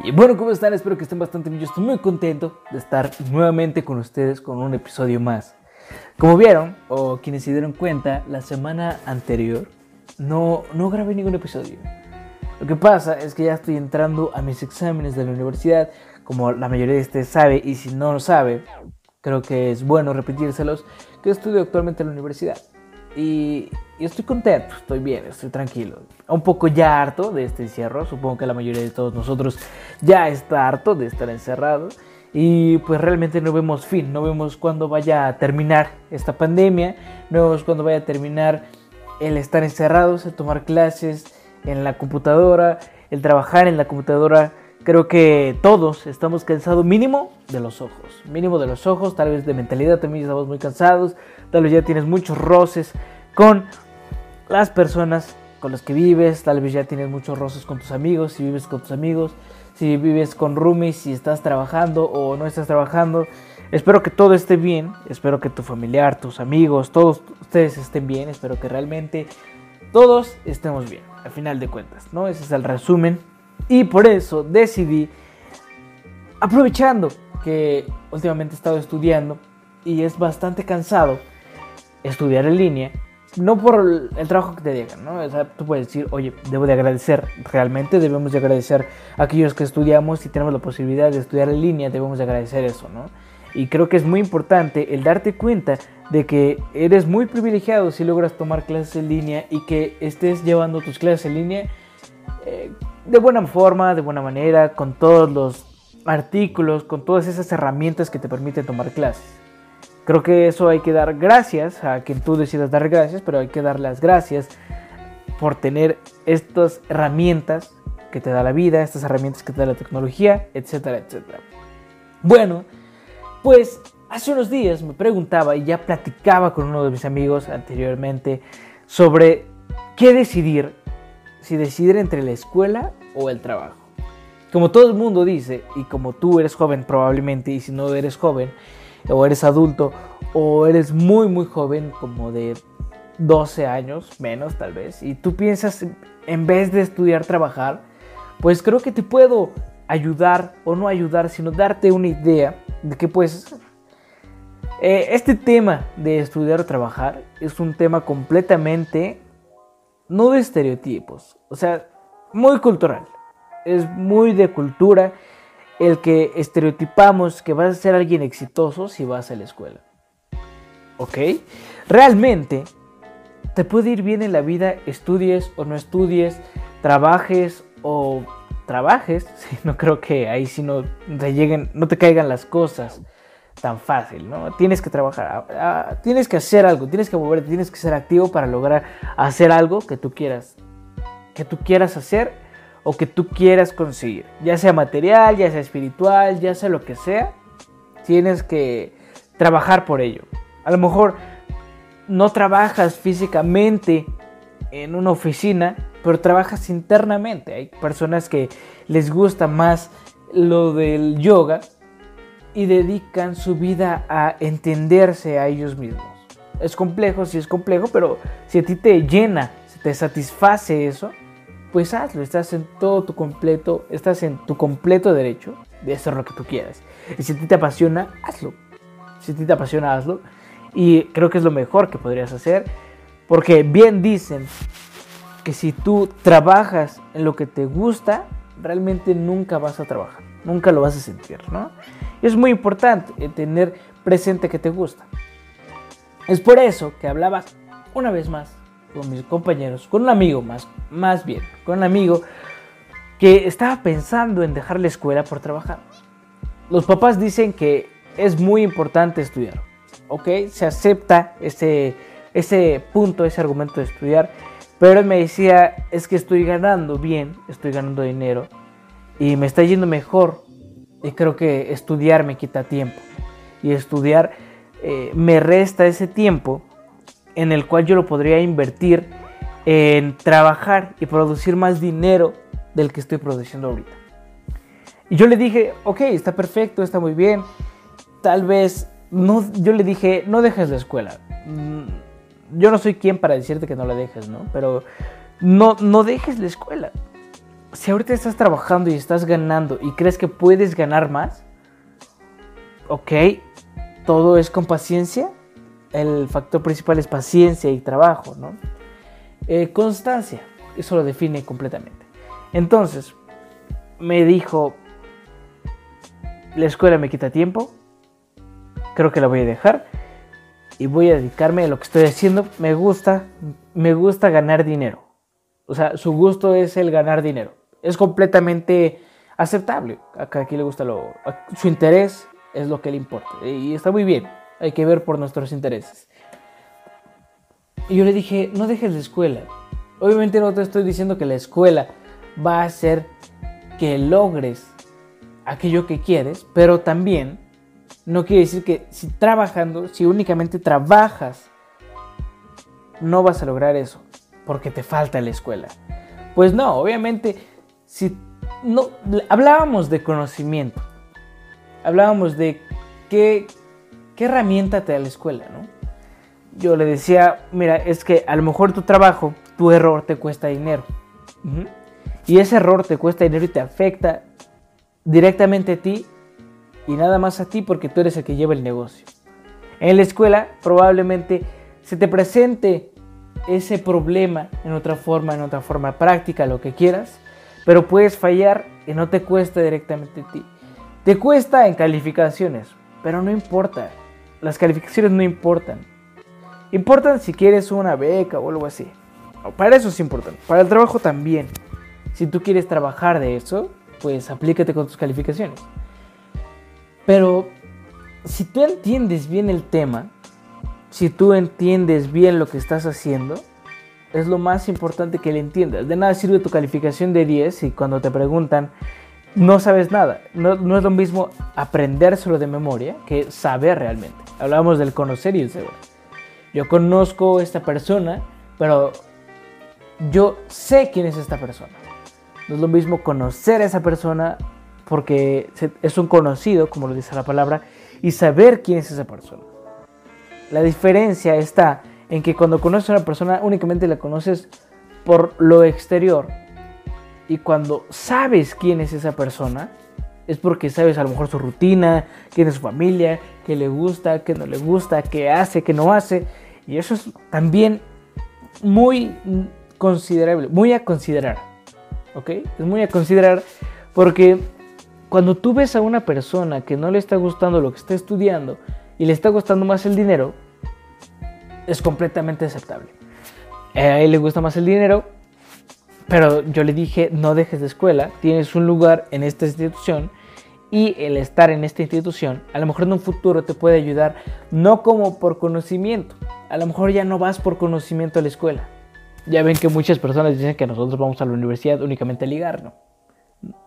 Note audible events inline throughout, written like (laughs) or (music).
Y bueno, ¿cómo están? Espero que estén bastante bien. Yo estoy muy contento de estar nuevamente con ustedes con un episodio más. Como vieron, o quienes se dieron cuenta, la semana anterior no, no grabé ningún episodio. Lo que pasa es que ya estoy entrando a mis exámenes de la universidad, como la mayoría de ustedes sabe, y si no lo sabe, creo que es bueno repetírselos, que estudio actualmente en la universidad. Y, y, estoy contento, estoy bien, estoy tranquilo. Un poco ya harto de este encierro, supongo que la mayoría de todos nosotros ya está harto de estar encerrado. Y pues realmente no vemos fin, no vemos cuándo vaya a terminar esta pandemia, no vemos cuándo vaya a terminar el estar encerrados, el tomar clases en la computadora, el trabajar en la computadora. Creo que todos estamos cansados mínimo de los ojos, mínimo de los ojos, tal vez de mentalidad también estamos muy cansados, tal vez ya tienes muchos roces con las personas con las que vives, tal vez ya tienes muchos roces con tus amigos, si vives con tus amigos, si vives con roomies, si estás trabajando o no estás trabajando. Espero que todo esté bien, espero que tu familiar, tus amigos, todos ustedes estén bien, espero que realmente todos estemos bien, al final de cuentas, ¿no? Ese es el resumen. Y por eso decidí, aprovechando que últimamente he estado estudiando y es bastante cansado estudiar en línea, no por el trabajo que te digan, ¿no? O sea, tú puedes decir, oye, debo de agradecer, realmente debemos de agradecer a aquellos que estudiamos y tenemos la posibilidad de estudiar en línea, debemos de agradecer eso, ¿no? Y creo que es muy importante el darte cuenta de que eres muy privilegiado si logras tomar clases en línea y que estés llevando tus clases en línea eh, de buena forma, de buena manera, con todos los artículos, con todas esas herramientas que te permiten tomar clases. Creo que eso hay que dar gracias a quien tú decidas dar gracias, pero hay que dar las gracias por tener estas herramientas que te da la vida, estas herramientas que te da la tecnología, etcétera, etcétera. Bueno, pues hace unos días me preguntaba y ya platicaba con uno de mis amigos anteriormente sobre qué decidir, si decidir entre la escuela o el trabajo. Como todo el mundo dice, y como tú eres joven probablemente, y si no eres joven, o eres adulto, o eres muy, muy joven, como de 12 años, menos tal vez, y tú piensas, en vez de estudiar, trabajar, pues creo que te puedo ayudar, o no ayudar, sino darte una idea de que pues este tema de estudiar trabajar es un tema completamente no de estereotipos, o sea, muy cultural, es muy de cultura el que estereotipamos que vas a ser alguien exitoso si vas a la escuela. ¿Ok? Realmente te puede ir bien en la vida, estudies o no estudies, trabajes o trabajes. (laughs) No creo que ahí si no te lleguen, no te caigan las cosas tan fácil, ¿no? Tienes que trabajar, ah, ah, tienes que hacer algo, tienes que moverte, tienes que ser activo para lograr hacer algo que tú quieras, que tú quieras hacer o que tú quieras conseguir, ya sea material, ya sea espiritual, ya sea lo que sea, tienes que trabajar por ello. A lo mejor no trabajas físicamente en una oficina, pero trabajas internamente. Hay personas que les gusta más lo del yoga y dedican su vida a entenderse a ellos mismos. Es complejo, sí es complejo, pero si a ti te llena, si te satisface eso, pues hazlo, estás en todo tu completo, estás en tu completo derecho de hacer lo que tú quieras. Y si a ti te apasiona, hazlo. Si a ti te apasiona, hazlo. Y creo que es lo mejor que podrías hacer, porque bien dicen que si tú trabajas en lo que te gusta, realmente nunca vas a trabajar, nunca lo vas a sentir, ¿no? es muy importante tener presente que te gusta. Es por eso que hablaba una vez más con mis compañeros, con un amigo más, más bien, con un amigo que estaba pensando en dejar la escuela por trabajar. Los papás dicen que es muy importante estudiar, ¿ok? Se acepta ese, ese punto, ese argumento de estudiar, pero él me decía, es que estoy ganando bien, estoy ganando dinero y me está yendo mejor y creo que estudiar me quita tiempo y estudiar eh, me resta ese tiempo en el cual yo lo podría invertir en trabajar y producir más dinero del que estoy produciendo ahorita. Y yo le dije, ok, está perfecto, está muy bien. Tal vez, no, yo le dije, no dejes la escuela. Mm, yo no soy quien para decirte que no la dejes, ¿no? Pero no, no dejes la escuela. si ahorita estás trabajando y estás ganando y crees que puedes ganar más, ok, todo es con paciencia. El factor principal es paciencia y trabajo, ¿no? Eh, constancia, eso lo define completamente. Entonces, me dijo, la escuela me quita tiempo, creo que la voy a dejar y voy a dedicarme a lo que estoy haciendo. Me gusta, me gusta ganar dinero. O sea, su gusto es el ganar dinero. Es completamente aceptable. A aquí le gusta lo, su interés es lo que le importa y está muy bien. Hay que ver por nuestros intereses. Y yo le dije, no dejes la escuela. Obviamente no te estoy diciendo que la escuela va a hacer que logres aquello que quieres, pero también no quiere decir que si trabajando, si únicamente trabajas, no vas a lograr eso, porque te falta la escuela. Pues no, obviamente, si no hablábamos de conocimiento, hablábamos de qué, qué herramienta te da la escuela, ¿no? Yo le decía, mira, es que a lo mejor tu trabajo, tu error te cuesta dinero. Y ese error te cuesta dinero y te afecta directamente a ti y nada más a ti porque tú eres el que lleva el negocio. En la escuela probablemente se te presente ese problema en otra forma, en otra forma práctica, lo que quieras, pero puedes fallar y no te cuesta directamente a ti. Te cuesta en calificaciones, pero no importa. Las calificaciones no importan. Importan si quieres una beca o algo así. Para eso es importante. Para el trabajo también. Si tú quieres trabajar de eso, pues aplícate con tus calificaciones. Pero si tú entiendes bien el tema, si tú entiendes bien lo que estás haciendo, es lo más importante que le entiendas. De nada sirve tu calificación de 10 y cuando te preguntan no sabes nada. No, es lo mismo aprendérselo de memoria que saber realmente. Hablamos del conocer y el saber. Yo conozco a esta persona, pero yo sé quién es esta persona. No es lo mismo conocer a esa persona porque es un conocido, como lo dice la palabra, y saber quién es esa persona. La diferencia está en que cuando conoces a una persona únicamente la conoces por lo exterior y cuando sabes quién es esa persona es porque sabes a lo mejor su rutina, quién es su familia, qué le gusta, qué no le gusta, qué hace, qué no hace y eso es también muy considerable, muy a considerar, ¿ok? Es muy a considerar porque cuando tú ves a una persona que no le está gustando lo que está estudiando y le está gustando más el dinero, es completamente aceptable. A él le gusta más el dinero, pero yo le dije, no dejes de escuela, tienes un lugar en esta institución y el estar en esta institución a lo mejor en un futuro te puede ayudar, no como por conocimiento, a lo mejor ya no vas por conocimiento a la escuela. Ya ven que muchas personas dicen que nosotros vamos a la universidad únicamente a ligar, ¿no?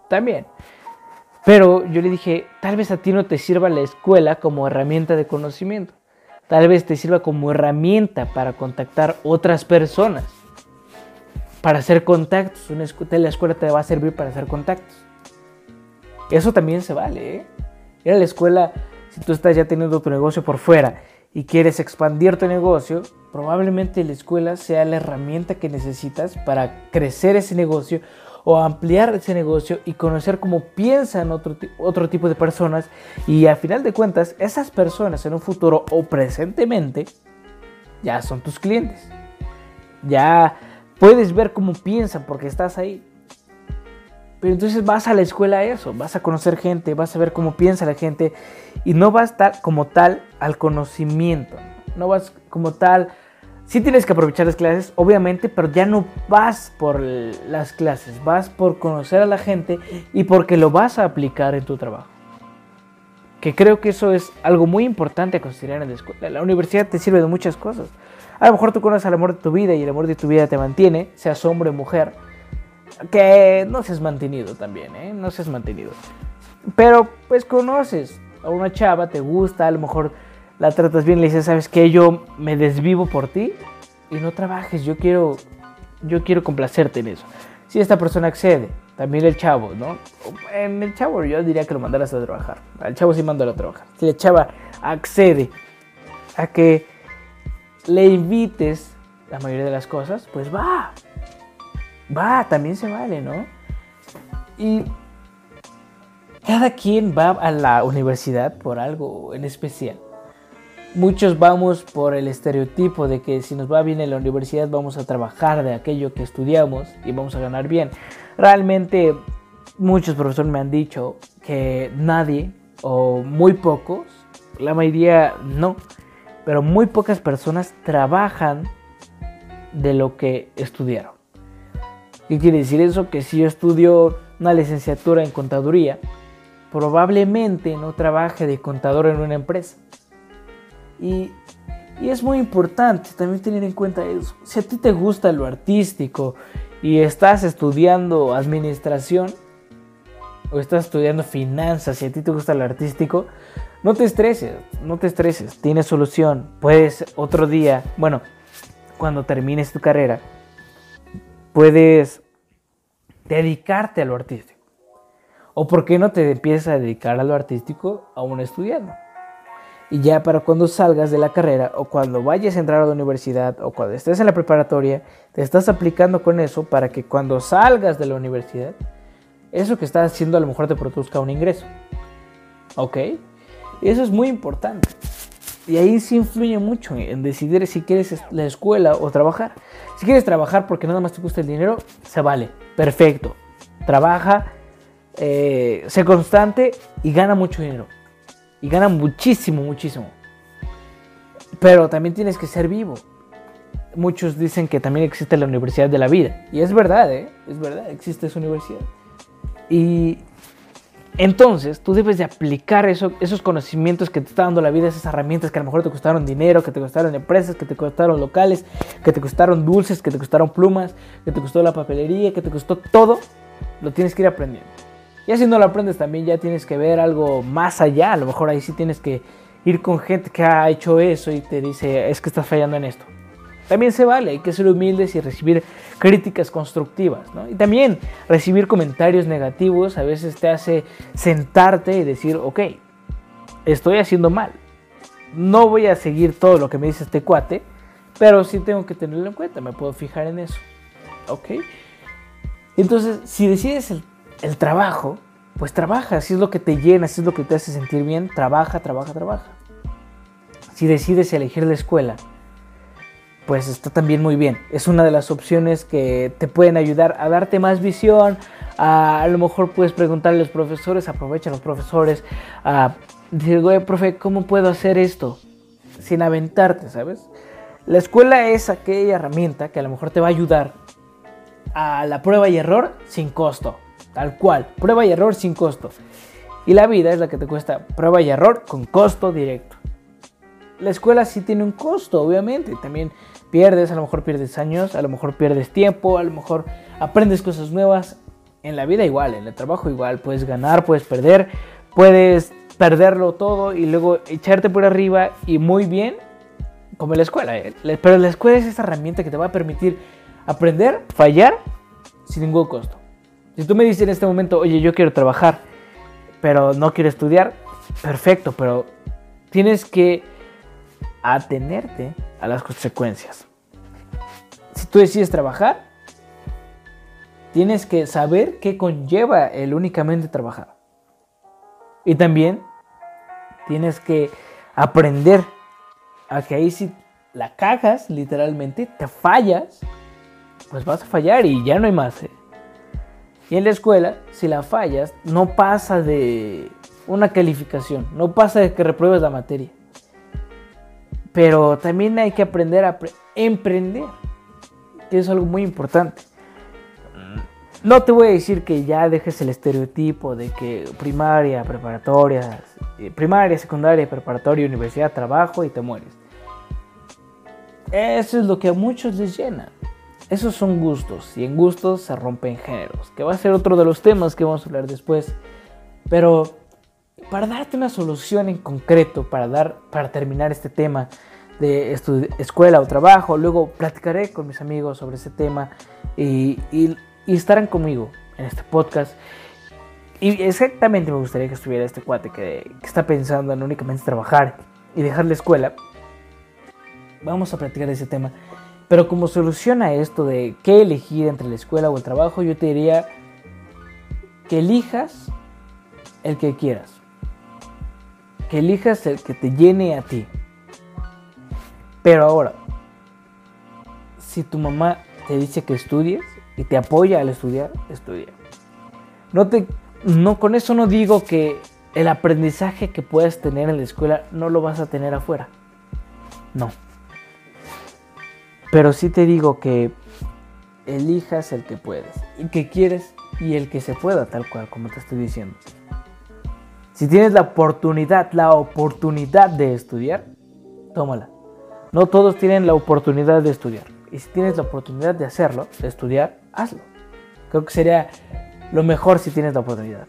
También. Pero yo le dije, tal vez a ti no te sirva la escuela como herramienta de conocimiento. Tal vez te sirva como herramienta para contactar otras personas. Para hacer contactos. Una la escuela te va a servir para hacer contactos. Eso también se vale. ¿eh? La escuela, si tú estás ya teniendo tu negocio por fuera y quieres expandir tu negocio, probablemente la escuela sea la herramienta que necesitas para crecer ese negocio o ampliar ese negocio y conocer cómo piensan otro, otro tipo de personas y a final de cuentas esas personas en un futuro o presentemente ya son tus clientes. Ya puedes ver cómo piensan porque estás ahí. Pero entonces vas a la escuela a eso, vas a conocer gente, vas a ver cómo piensa la gente y no vas estar como tal al conocimiento, no vas como tal Sí tienes que aprovechar las clases, obviamente, pero ya no vas por las clases, vas por conocer a la gente y porque lo vas a aplicar en tu trabajo. Que creo que eso es algo muy importante a considerar en la escuela. La universidad te sirve de muchas cosas. A lo mejor tú conoces al amor de tu vida y el amor de tu vida te mantiene, seas hombre o mujer. Que no seas mantenido también, ¿eh? No seas mantenido. Pero pues conoces a una chava, te gusta, a lo mejor la tratas bien, le dices, ¿sabes qué? Yo me desvivo por ti y no trabajes, yo quiero, yo quiero complacerte en eso. Si esta persona accede, también el chavo, ¿no? En el chavo yo diría que lo mandaras a trabajar. Al chavo sí mándalo a trabajar. Si la chava accede a que le invites la mayoría de las cosas, pues va. Va, también se vale, ¿no? Y cada quien va a la universidad por algo en especial. Muchos vamos por el estereotipo de que si nos va bien en la universidad vamos a trabajar de aquello que estudiamos y vamos a ganar bien. Realmente muchos profesores me han dicho que nadie o muy pocos, la mayoría no, pero muy pocas personas trabajan de lo que estudiaron. ¿Qué quiere decir eso? Que si yo estudio una licenciatura en contaduría, probablemente no trabaje de contador en una empresa. Y, y, es muy importante también tener en cuenta eso. Si a ti te gusta lo artístico y estás estudiando administración o estás estudiando finanzas y a ti te gusta lo artístico, no te estreses, no te estreses, tienes solución. Puedes otro día, bueno, cuando termines tu carrera, puedes dedicarte a lo artístico. O por qué no te empiezas a dedicar a lo artístico aún estudiando. Y ya para cuando salgas de la carrera o cuando vayas a entrar a la universidad o cuando estés en la preparatoria, te estás aplicando con eso para que cuando salgas de la universidad, eso que estás haciendo a lo mejor te produzca un ingreso. ¿Ok? Y eso es muy importante. Y ahí sí influye mucho en decidir si quieres la escuela o trabajar. Si quieres trabajar porque nada más te gusta el dinero, se vale. Perfecto. Trabaja, eh, sé constante y gana mucho dinero. Y gana muchísimo, muchísimo. Pero también tienes que ser vivo. Muchos dicen que también existe la universidad de la vida. Y es verdad, ¿eh? Es verdad, existe esa universidad. Y entonces, tú debes de aplicar esos conocimientos que te está dando la vida, esas herramientas que a lo mejor te costaron dinero, que te costaron empresas, que te costaron locales, que te costaron dulces, que te costaron plumas, que te costó la papelería, que te costó todo, lo tienes que ir aprendiendo. Y si no lo aprendes también ya tienes que ver algo más allá, a lo mejor ahí sí tienes que ir con gente que ha hecho eso y te dice, es que estás fallando en esto. También se vale, hay que ser humildes y recibir críticas constructivas, ¿no? Y también recibir comentarios negativos a veces te hace sentarte y decir, ok, estoy haciendo mal. No voy a seguir todo lo que me dice este cuate, pero sí tengo que tenerlo en cuenta, me puedo fijar en eso, ¿ok? Entonces, si decides el, el trabajo, pues trabaja, si es lo que te llena, si es lo que te hace sentir bien, trabaja, trabaja, trabaja. Si decides elegir la escuela, pues está también muy bien. Es una de las opciones que te pueden ayudar a darte más visión. A, lo mejor puedes preguntarle a los profesores, aprovecha a los profesores, a decir, güey, profe, ¿cómo puedo hacer esto? Sin aventarte, ¿sabes? La escuela es aquella herramienta que a lo mejor te va a ayudar a la prueba y error sin costo. Tal cual, prueba y error sin costo. Y la vida es la que te cuesta prueba y error con costo directo. La escuela sí tiene un costo, obviamente. También pierdes, a lo mejor pierdes años, a lo mejor pierdes tiempo, a lo mejor aprendes cosas nuevas. En la vida igual, en el trabajo igual, puedes ganar, puedes perder, puedes perderlo todo y luego echarte por arriba y muy bien, como en la escuela. ¿eh? Pero la escuela es esa herramienta que te va a permitir aprender, fallar sin ningún costo. Si tú me dices en este momento, oye, yo quiero trabajar, pero no quiero estudiar, perfecto, pero tienes que atenerte a las consecuencias. Si tú decides trabajar, tienes que saber qué conlleva el únicamente trabajar. Y también tienes que aprender a que ahí si la cagas, literalmente, te fallas, pues vas a fallar y ya no hay más. ¿eh? Y en la escuela, si la fallas, no pasa de una calificación, no pasa de que repruebes la materia. Pero también hay que aprender a emprender, que es algo muy importante. No te voy a decir que ya dejes el estereotipo de que primaria, preparatoria, eh, primaria, secundaria, preparatoria, universidad, trabajo y te mueres. Eso es lo que a muchos les llena. Esos son gustos y en gustos se rompen géneros, que va a ser otro de los temas que vamos a hablar después. Pero para darte una solución en concreto, para, dar, para terminar este tema de escuela o trabajo, luego platicaré con mis amigos sobre ese tema y, estarán conmigo en este podcast. Y exactamente me gustaría que estuviera este cuate que, está pensando en únicamente trabajar y dejar la escuela. Vamos a platicar ese tema. Pero como solución a esto de qué elegir entre la escuela o el trabajo, yo te diría que elijas el que quieras. Que elijas el que te llene a ti. Pero ahora, si tu mamá te dice que estudies y te apoya al estudiar, estudia. No te, no, con eso no digo que el aprendizaje que puedas tener en la escuela no lo vas a tener afuera. No. Pero sí te digo que elijas el que puedes, y que quieres y el que se pueda, tal cual, como te estoy diciendo. Si tienes la oportunidad, la oportunidad de estudiar, tómala. No todos tienen la oportunidad de estudiar. Y si tienes la oportunidad de hacerlo, de estudiar, hazlo. Creo que sería lo mejor si tienes la oportunidad.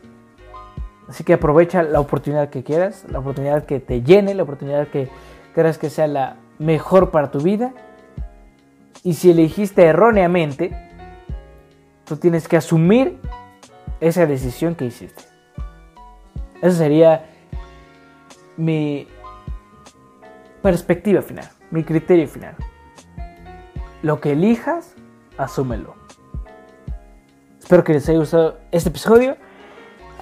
Así que aprovecha la oportunidad que quieras, la oportunidad que te llene, la oportunidad que creas que sea la mejor para tu vida. Y si elegiste erróneamente, tú tienes que asumir esa decisión que hiciste. Esa sería mi perspectiva final, mi criterio final. Lo que elijas, asúmelo. Espero que les haya gustado este episodio.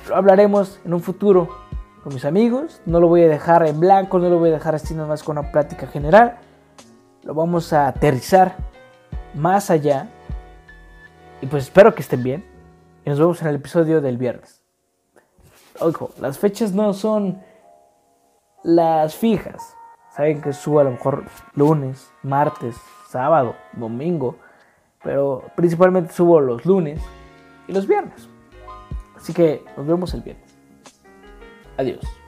Lo hablaremos en un futuro con mis amigos. No lo voy a dejar en blanco, no lo voy a dejar así nada más con una plática general. Lo vamos a aterrizar más allá. Y pues espero que estén bien. Y nos vemos en el episodio del viernes. Ojo, las fechas no son las fijas. Saben que subo a lo mejor lunes, martes, sábado, domingo. Pero principalmente subo los lunes y los viernes. Así que nos vemos el viernes. Adiós.